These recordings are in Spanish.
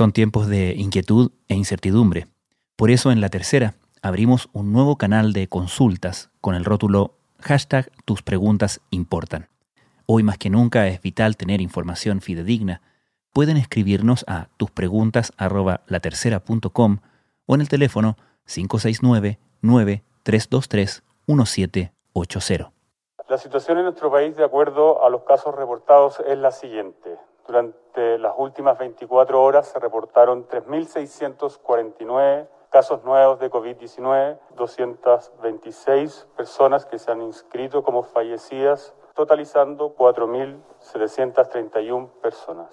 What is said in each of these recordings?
Son tiempos de inquietud e incertidumbre. Por eso en la tercera abrimos un nuevo canal de consultas con el rótulo hashtag tus preguntas importan. Hoy más que nunca es vital tener información fidedigna. Pueden escribirnos a tuspreguntas.latercera.com o en el teléfono 569-9323-1780. La situación en nuestro país, de acuerdo a los casos reportados, es la siguiente. Durante las últimas 24 horas se reportaron 3.649 casos nuevos de COVID-19, 226 personas que se han inscrito como fallecidas, totalizando 4.731 personas.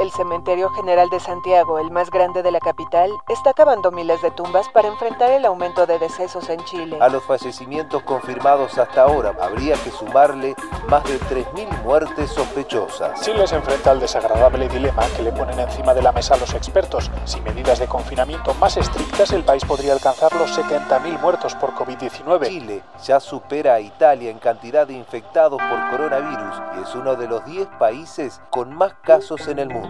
El Cementerio General de Santiago, el más grande de la capital, está cavando miles de tumbas para enfrentar el aumento de decesos en Chile. A los fallecimientos confirmados hasta ahora habría que sumarle más de 3.000 muertes sospechosas. Chile se enfrenta al desagradable dilema que le ponen encima de la mesa los expertos. Sin medidas de confinamiento más estrictas, el país podría alcanzar los 70.000 muertos por COVID-19. Chile ya supera a Italia en cantidad de infectados por coronavirus y es uno de los 10 países con más casos en el mundo.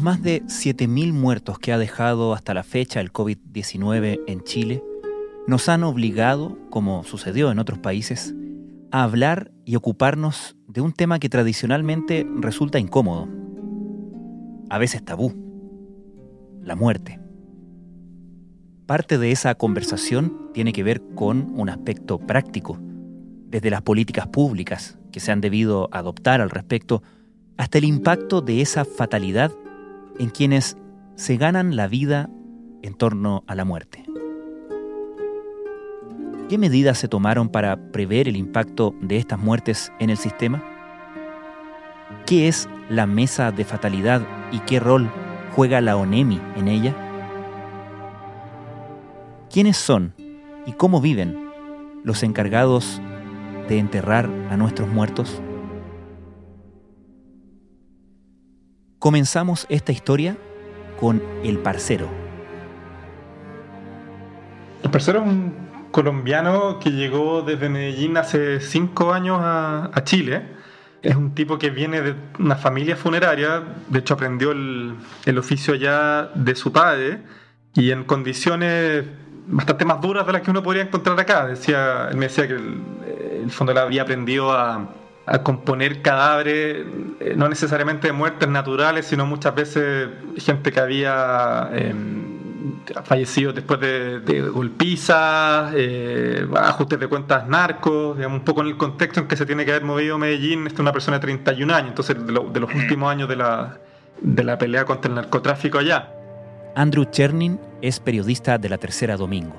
Los más de 7.000 muertos que ha dejado hasta la fecha el COVID-19 en Chile nos han obligado, como sucedió en otros países, a hablar y ocuparnos de un tema que tradicionalmente resulta incómodo, a veces tabú, la muerte. Parte de esa conversación tiene que ver con un aspecto práctico, desde las políticas públicas que se han debido adoptar al respecto, hasta el impacto de esa fatalidad en quienes se ganan la vida en torno a la muerte. ¿Qué medidas se tomaron para prever el impacto de estas muertes en el sistema? ¿Qué es la mesa de fatalidad y qué rol juega la ONEMI en ella? ¿Quiénes son y cómo viven los encargados de enterrar a nuestros muertos? Comenzamos esta historia con El Parcero. El Parcero es un colombiano que llegó desde Medellín hace cinco años a, Chile. Es un tipo que viene de una familia funeraria, de hecho aprendió el, oficio allá de su padre y en condiciones bastante más duras de las que uno podría encontrar acá. Decía, él me decía que el, el fondo había aprendido a, a componer cadáveres, eh, no necesariamente de muertes naturales, sino muchas veces gente que había em, fallecido después de, golpizas, eh, ajustes de cuentas narcos, digamos, un poco en el contexto en que se tiene que haber movido Medellín, es una persona de 31 años, entonces de, los últimos años de la, de la pelea contra el narcotráfico allá. Andrew Chernin es periodista de La Tercera Domingo.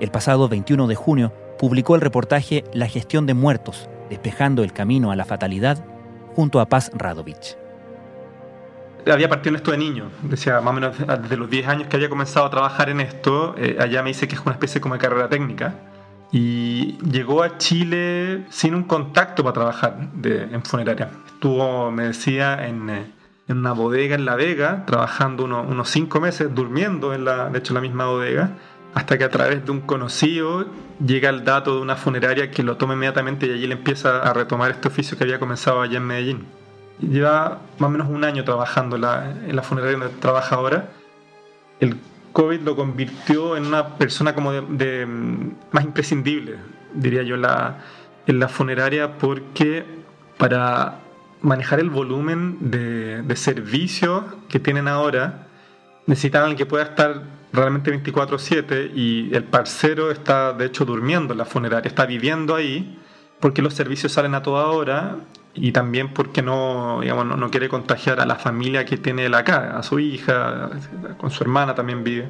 El pasado 21 de junio publicó el reportaje La gestión de muertos, despejando el camino a la fatalidad, junto a Paz Radovich. Había partido en esto de niño, decía más o menos desde los 10 años que había comenzado a trabajar en esto, eh, allá me dice que es una especie como de carrera técnica, y llegó a Chile sin un contacto para trabajar en funeraria. Estuvo, me decía, en, eh, en, una bodega en La Vega, trabajando unos 5 meses, durmiendo en la, de hecho, la misma bodega, hasta que a través de un conocido llega el dato de una funeraria que lo toma inmediatamente y allí le empieza a retomar este oficio que había comenzado allá en Medellín. Lleva más o menos un año trabajando en la, funeraria donde trabaja ahora. El COVID lo convirtió en una persona como de, más imprescindible, diría yo, en la funeraria porque para manejar el volumen de, de servicios que tienen ahora, necesitaban que pueda estar realmente 24/7 y el parcero está de hecho durmiendo en la funeraria, está viviendo ahí porque los servicios salen a toda hora y también porque no, digamos, no, quiere contagiar a la familia que tiene él acá, a su hija, con su hermana también vive.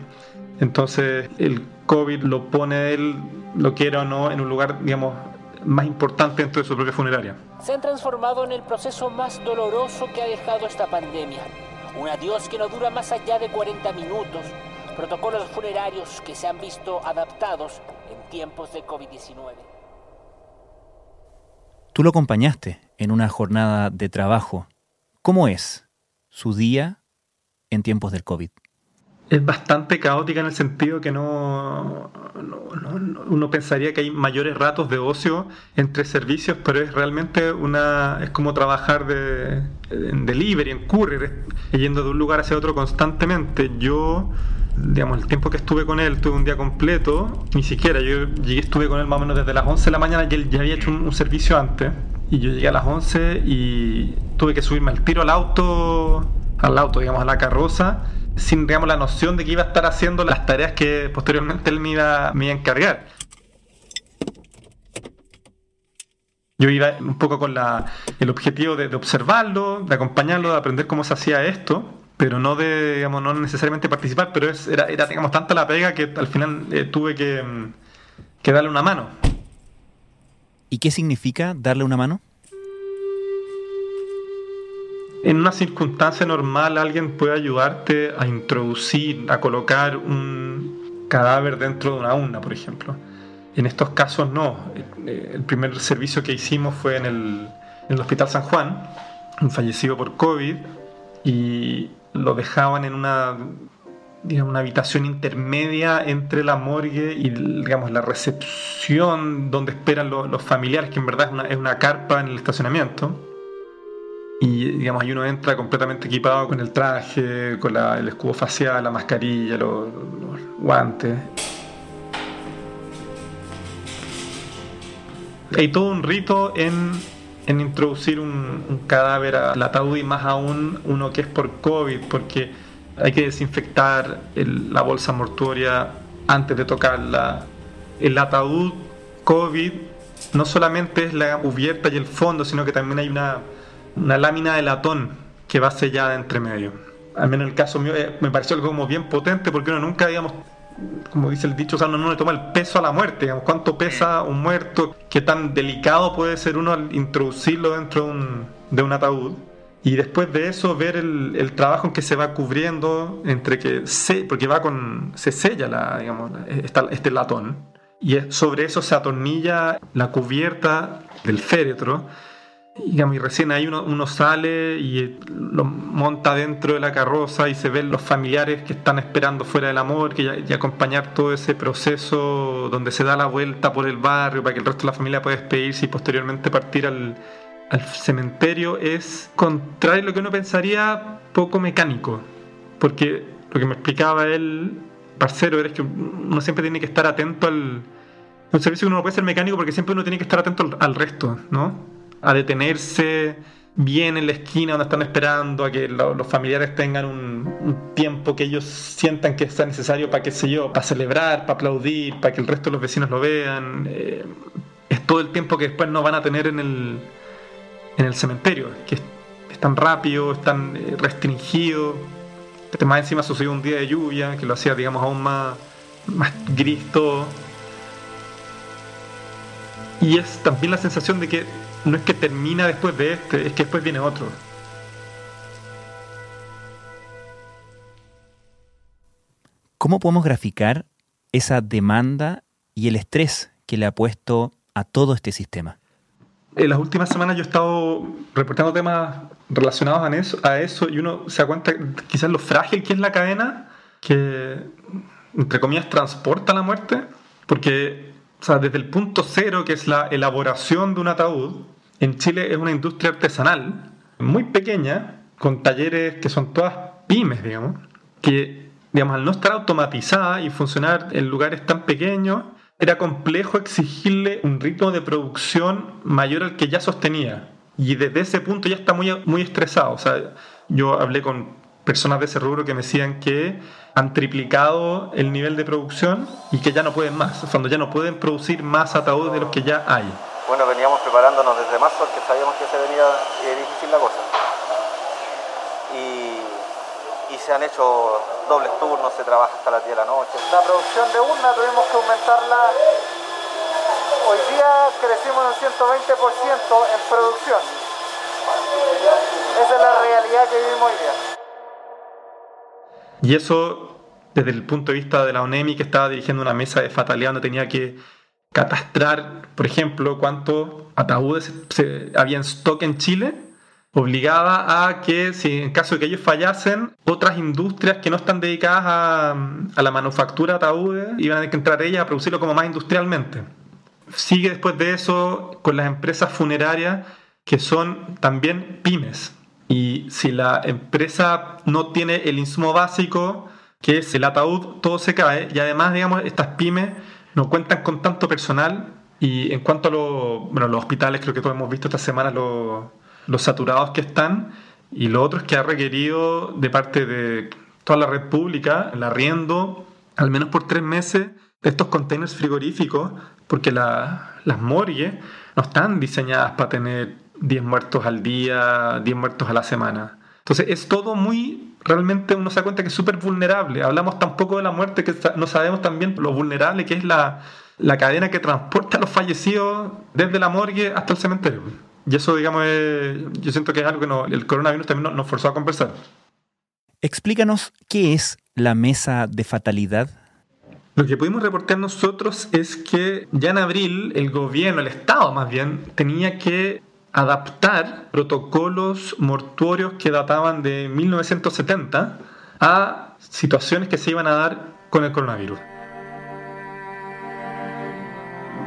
Entonces el COVID lo pone él, lo quiera o no, en un lugar, digamos, más importante dentro de su propia funeraria. Se han transformado en el proceso más doloroso que ha dejado esta pandemia. Un adiós que no dura más allá de 40 minutos, protocolos funerarios que se han visto adaptados en tiempos de COVID-19. Tú lo acompañaste en una jornada de trabajo. ¿Cómo es su día en tiempos del COVID? es bastante caótica en el sentido que no, uno pensaría que hay mayores ratos de ocio entre servicios, pero es realmente una es como trabajar de en delivery, en courier, yendo de un lugar hacia otro constantemente. Yo digamos, el tiempo que estuve con él, tuve un día completo, ni siquiera, yo llegué, estuve con él más o menos desde las 11 de la mañana y él ya había hecho un, servicio antes, y yo llegué a las 11 y tuve que subirme al tiro al auto, al auto, digamos, a la carroza, sin digamos, la noción de que iba a estar haciendo las tareas que posteriormente él me iba, me iba a encargar. Yo iba un poco con la, el objetivo de, observarlo, de acompañarlo, de aprender cómo se hacía esto, pero no de, digamos, no necesariamente participar, pero es, era, era digamos, tanta la pega que al final eh, tuve que, mm, que darle una mano. ¿Y qué significa darle una mano? en una circunstancia normal alguien puede ayudarte a introducir, a colocar un cadáver dentro de una urna, por ejemplo. En estos casos no. El primer servicio que hicimos fue en el, Hospital San Juan, un fallecido por COVID, y lo dejaban en una, digamos, una habitación intermedia entre la morgue y digamos, la recepción donde esperan los, familiares, que en verdad es una, es una carpa en el estacionamiento y digamos, ahí uno entra completamente equipado con el traje, con el escudo facial, la mascarilla, los, guantes. Hay todo un rito en, en introducir un, cadáver al ataúd y más aún uno que es por COVID, porque hay que desinfectar la bolsa mortuoria antes de tocarla. El ataúd COVID no solamente es la cubierta y el fondo, sino que también hay una una lámina de latón que va sellada entre medio. Al menos en el caso mío eh, me pareció algo como bien potente porque uno nunca, digamos, como dice el dicho, o sea, uno no le toma el peso a la muerte, digamos, cuánto pesa un muerto, qué tan delicado puede ser uno al introducirlo dentro de un, de un ataúd. Y después de eso ver el, el, trabajo en que se va cubriendo entre que se, porque va con se sella la, digamos, este latón y sobre eso se atornilla la cubierta del féretro y recién ahí uno, sale y eh, lo monta dentro de la carroza y se ven los familiares que están esperando fuera del amor y, y, acompañar todo ese proceso donde se da la vuelta por el barrio para que el resto de la familia pueda despedirse y posteriormente partir al, al cementerio es, contrario a lo que uno pensaría, poco mecánico. Porque lo que me explicaba él, parcero, era que uno siempre tiene que estar atento al... Un servicio que uno no puede ser mecánico porque siempre uno tiene que estar atento al resto, ¿no? A detenerse bien en la esquina donde están esperando a que los familiares tengan un, tiempo que ellos sientan que sea necesario para, qué sé yo, para celebrar, para aplaudir, para que el resto de los vecinos lo vean. Eh, es todo el tiempo que después no van a tener en el, en el cementerio, que es, tan rápido, es tan eh, restringido. Este más encima sucedió un día de lluvia, que lo hacía, digamos, aún más, más gris todo. Y es también la sensación de que no es que termina después de este, es que después viene otro. ¿Cómo podemos graficar esa demanda y el estrés que le ha puesto a todo este sistema? En las últimas semanas yo he estado reportando temas relacionados a eso, a eso y uno se da cuenta quizás lo frágil que es la cadena que, entre comillas, transporta la muerte, porque o sea, desde el punto cero, que es la elaboración de un ataúd, en Chile es una industria artesanal muy pequeña, con talleres que son todas pymes, digamos, que digamos, al no estar automatizada y funcionar en lugares tan pequeños, era complejo exigirle un ritmo de producción mayor al que ya sostenía. Y desde ese punto ya está muy, muy estresado. O sea, yo hablé con personas de ese rubro que me decían que han triplicado el nivel de producción y que ya no pueden más, cuando ya no pueden producir más ataúdes de los que ya hay. Bueno, veníamos preparándonos desde marzo porque sabíamos que se venía eh, difícil la cosa. Y, se han hecho dobles turnos, se trabaja hasta las 10 de la noche. La producción de urna tuvimos que aumentarla. Hoy día crecimos un 120% en producción. Esa es la realidad que vivimos hoy día. Y eso desde el punto de vista de la ONEMI que estaba dirigiendo una mesa de fatalidad donde tenía que catastrar, por ejemplo, cuántos ataúdes se, había en stock en Chile, obligaba a que, si en caso de que ellos fallasen, otras industrias que no están dedicadas a, la manufactura de ataúdes iban a tener que entrar ellas a producirlo como más industrialmente. Sigue después de eso con las empresas funerarias que son también pymes. Y si la empresa no tiene el insumo básico, que es el ataúd, todo se cae. Y además, digamos, estas pymes no cuentan con tanto personal. Y en cuanto a los hospitales, creo que todos hemos visto esta semana los, saturados que están. Y lo otro es que ha requerido de parte de toda la red pública el arriendo, al menos por tres meses, de estos containers frigoríficos, porque las morgues no están diseñadas para tener 10 muertos al día, 10 muertos a la semana. Entonces es todo muy, realmente uno se da cuenta que es súper vulnerable. Hablamos tampoco de la muerte, que no sabemos también lo vulnerable que es la, la cadena que transporta a los fallecidos desde la morgue hasta el cementerio. Y eso, digamos, yo siento que es algo que el coronavirus también nos forzó a conversar. Explícanos qué es la mesa de fatalidad. Lo que pudimos reportar nosotros es que ya en abril el gobierno, el Estado más bien, tenía que adaptar protocolos mortuorios que databan de 1970 a situaciones que se iban a dar con el coronavirus.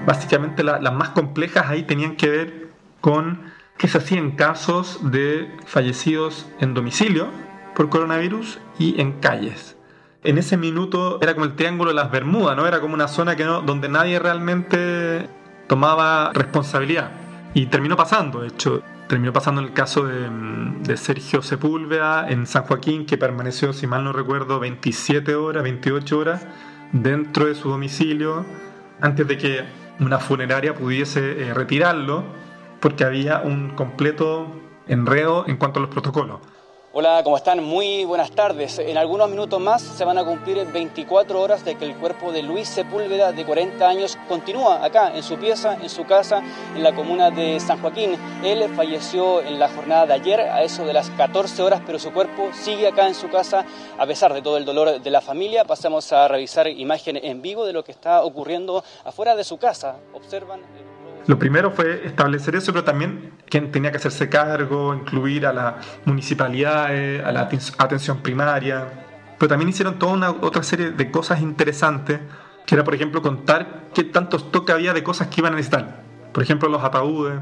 Básicamente las más complejas ahí tenían que ver con qué se hacía en casos de fallecidos en domicilio por coronavirus y en calles. En ese minuto era como el triángulo de las Bermudas, ¿no? Era como una zona que no, donde nadie realmente tomaba responsabilidad. Y terminó pasando, de hecho, terminó pasando en el caso de, Sergio Sepúlveda en San Joaquín, que permaneció, si mal no recuerdo, 27 horas, 28 horas dentro de su domicilio antes de que una funeraria pudiese eh, retirarlo, porque había un completo enredo en cuanto a los protocolos. Hola, ¿cómo están? Muy buenas tardes. En algunos minutos más se van a cumplir 24 horas de que el cuerpo de Luis Sepúlveda, de 40 años, continúa acá, en su pieza, en su casa, en la comuna de San Joaquín. Él falleció en la jornada de ayer, a eso de las 14 horas, pero su cuerpo sigue acá en su casa, a pesar de todo el dolor de la familia. Pasamos a revisar imágenes en vivo de lo que está ocurriendo afuera de su casa. Observan... Lo primero fue establecer eso, pero también quién tenía que hacerse cargo, incluir a las municipalidades, a la atención primaria. Pero también hicieron toda una otra serie de cosas interesantes, que era, por ejemplo, contar qué tantos stock había de cosas que iban a necesitar. Por ejemplo, los ataúdes.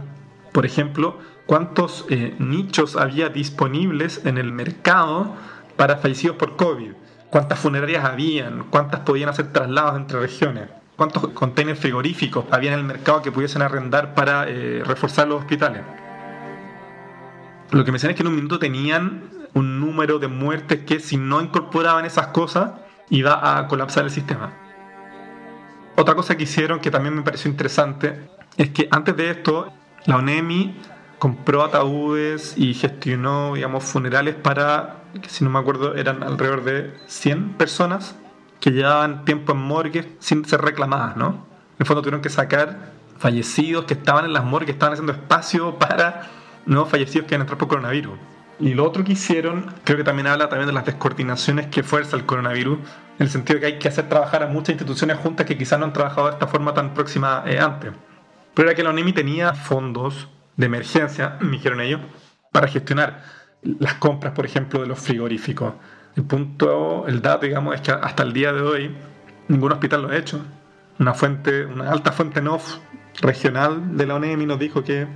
Por ejemplo, cuántos eh, nichos había disponibles en el mercado para fallecidos por COVID. Cuántas funerarias habían, cuántas podían hacer traslados entre regiones cuántos containers frigoríficos había en el mercado que pudiesen arrendar para eh, reforzar los hospitales. Lo que me decían es que en un minuto tenían un número de muertes que si no incorporaban esas cosas iba a colapsar el sistema. Otra cosa que hicieron que también me pareció interesante es que antes de esto la ONEMI compró ataúdes y gestionó, digamos, funerales para, si no me acuerdo, eran alrededor de 100 personas que llevaban tiempo en morgues sin ser reclamadas, ¿no? En el fondo tuvieron que sacar fallecidos que estaban en las morgues, estaban haciendo espacio para nuevos fallecidos que iban a entrar por coronavirus. Y lo otro que hicieron, creo que también habla también de las descoordinaciones que fuerza el coronavirus, en el sentido de que hay que hacer trabajar a muchas instituciones juntas que quizás no han trabajado de esta forma tan próxima eh, antes. Pero era que la ONEMI tenía fondos de emergencia, me dijeron ellos, para gestionar las compras, por ejemplo, de los frigoríficos, el punto, el dato, digamos, es que hasta el día de hoy ningún hospital lo ha hecho. Una fuente, una alta fuente NOF regional de la ONEMI nos dijo que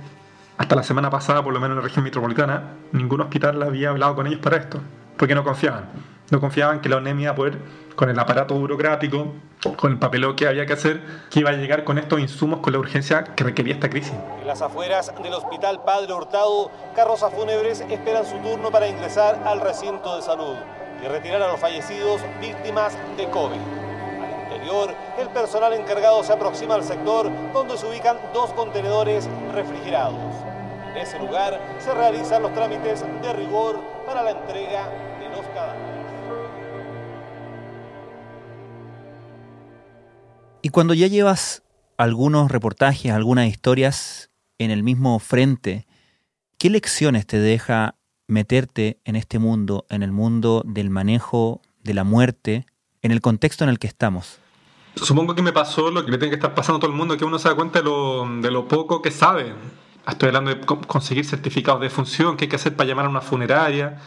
hasta la semana pasada, por lo menos en la región metropolitana, ningún hospital había hablado con ellos para esto, porque no confiaban. No confiaban que la ONEMI iba a poder, con el aparato burocrático, con el papeleo que había que hacer, que iba a llegar con estos insumos con la urgencia que requería esta crisis. En las afueras del Hospital Padre Hurtado, carrozas fúnebres esperan su turno para ingresar al recinto de salud y retirar a los fallecidos víctimas de COVID. Al interior, el personal encargado se aproxima al sector donde se ubican dos contenedores refrigerados. En ese lugar se realizan los trámites de rigor para la entrega de los cadáveres. Y cuando ya llevas algunos reportajes, algunas historias en el mismo frente, ¿qué lecciones te deja meterte en este mundo, en el mundo del manejo de la muerte en el contexto en el que estamos. Supongo que me pasó lo que le tiene que estar pasando a todo el mundo, que uno se da cuenta de lo, poco que sabe. Estoy hablando de conseguir certificados de función, qué hay que hacer para llamar a una funeraria,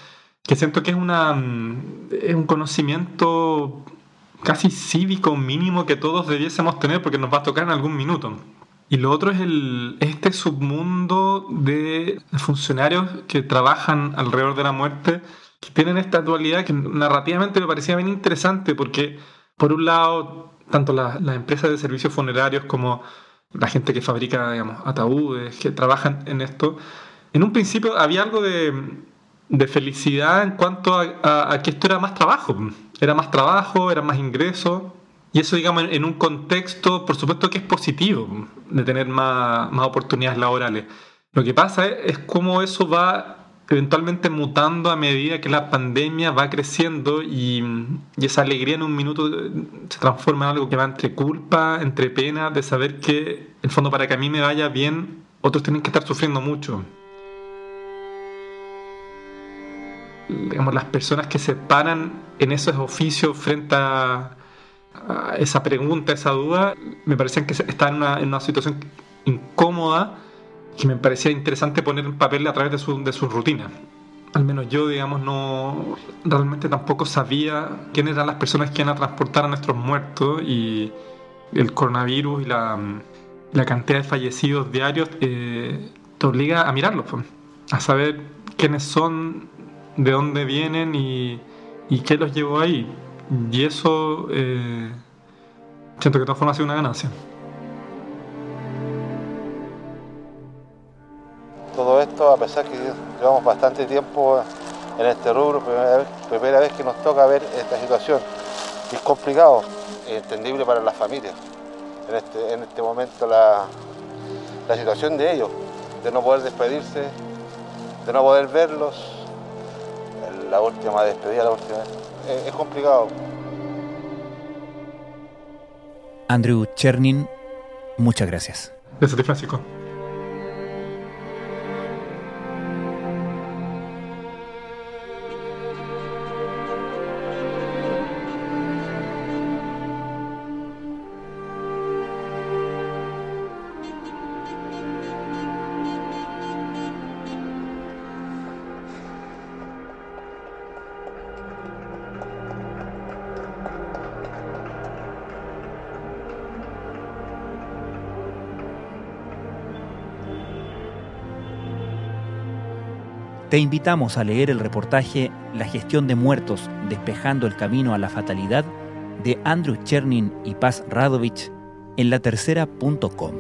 que siento que es, mm, es un conocimiento casi cívico mínimo que todos debiésemos tener porque nos va a tocar en algún minuto. Y lo otro es el, este submundo de funcionarios que trabajan alrededor de la muerte, que tienen esta dualidad que narrativamente me parecía bien interesante porque, por un lado, tanto las empresas de servicios funerarios como la gente que fabrica digamos, ataúdes, que trabajan en esto, en un principio había algo de, de felicidad en cuanto a, a, que esto era más trabajo. Era más trabajo, era más ingreso. Y eso, digamos, en un contexto, por supuesto que es positivo, de tener más, más oportunidades laborales. Lo que pasa es, es cómo eso va eventualmente mutando a medida que la pandemia va creciendo y, esa alegría en un minuto se transforma en algo que va entre culpa, entre pena, de saber que, en fondo, para que a mí me vaya bien, otros tienen que estar sufriendo mucho. Digamos, las personas que se paran en esos oficios frente a, a esa pregunta, esa duda, me parecían que están en una, situación incómoda que me parecía interesante poner en papel a través de su, de su rutina. Al menos yo, digamos, no realmente tampoco sabía quiénes eran las personas que iban a transportar a nuestros muertos y el coronavirus y la, la cantidad de fallecidos diarios eh, te obliga a mirarlos, a saber quiénes son, de dónde vienen y qué los llevó ahí. Y eso eh, siento que de todas formas ha sido una ganancia. todo esto, a pesar que llevamos bastante tiempo en este rubro, primera vez, primera vez que nos toca ver esta situación. Es complicado, es entendible para las familias. En este, en este momento la, la situación de ellos, de no poder despedirse, de no poder verlos, la última despedida, la última es, es complicado. Andrew Chernin, muchas gracias. Gracias, Francisco. Te invitamos a leer el reportaje La gestión de muertos, despejando el camino a la fatalidad de Andrew Chernin y Paz Radovich en latercera.com.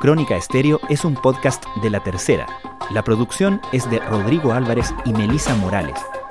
Crónica Estéreo es un podcast de La Tercera. La producción es de Rodrigo Álvarez y Melisa Morales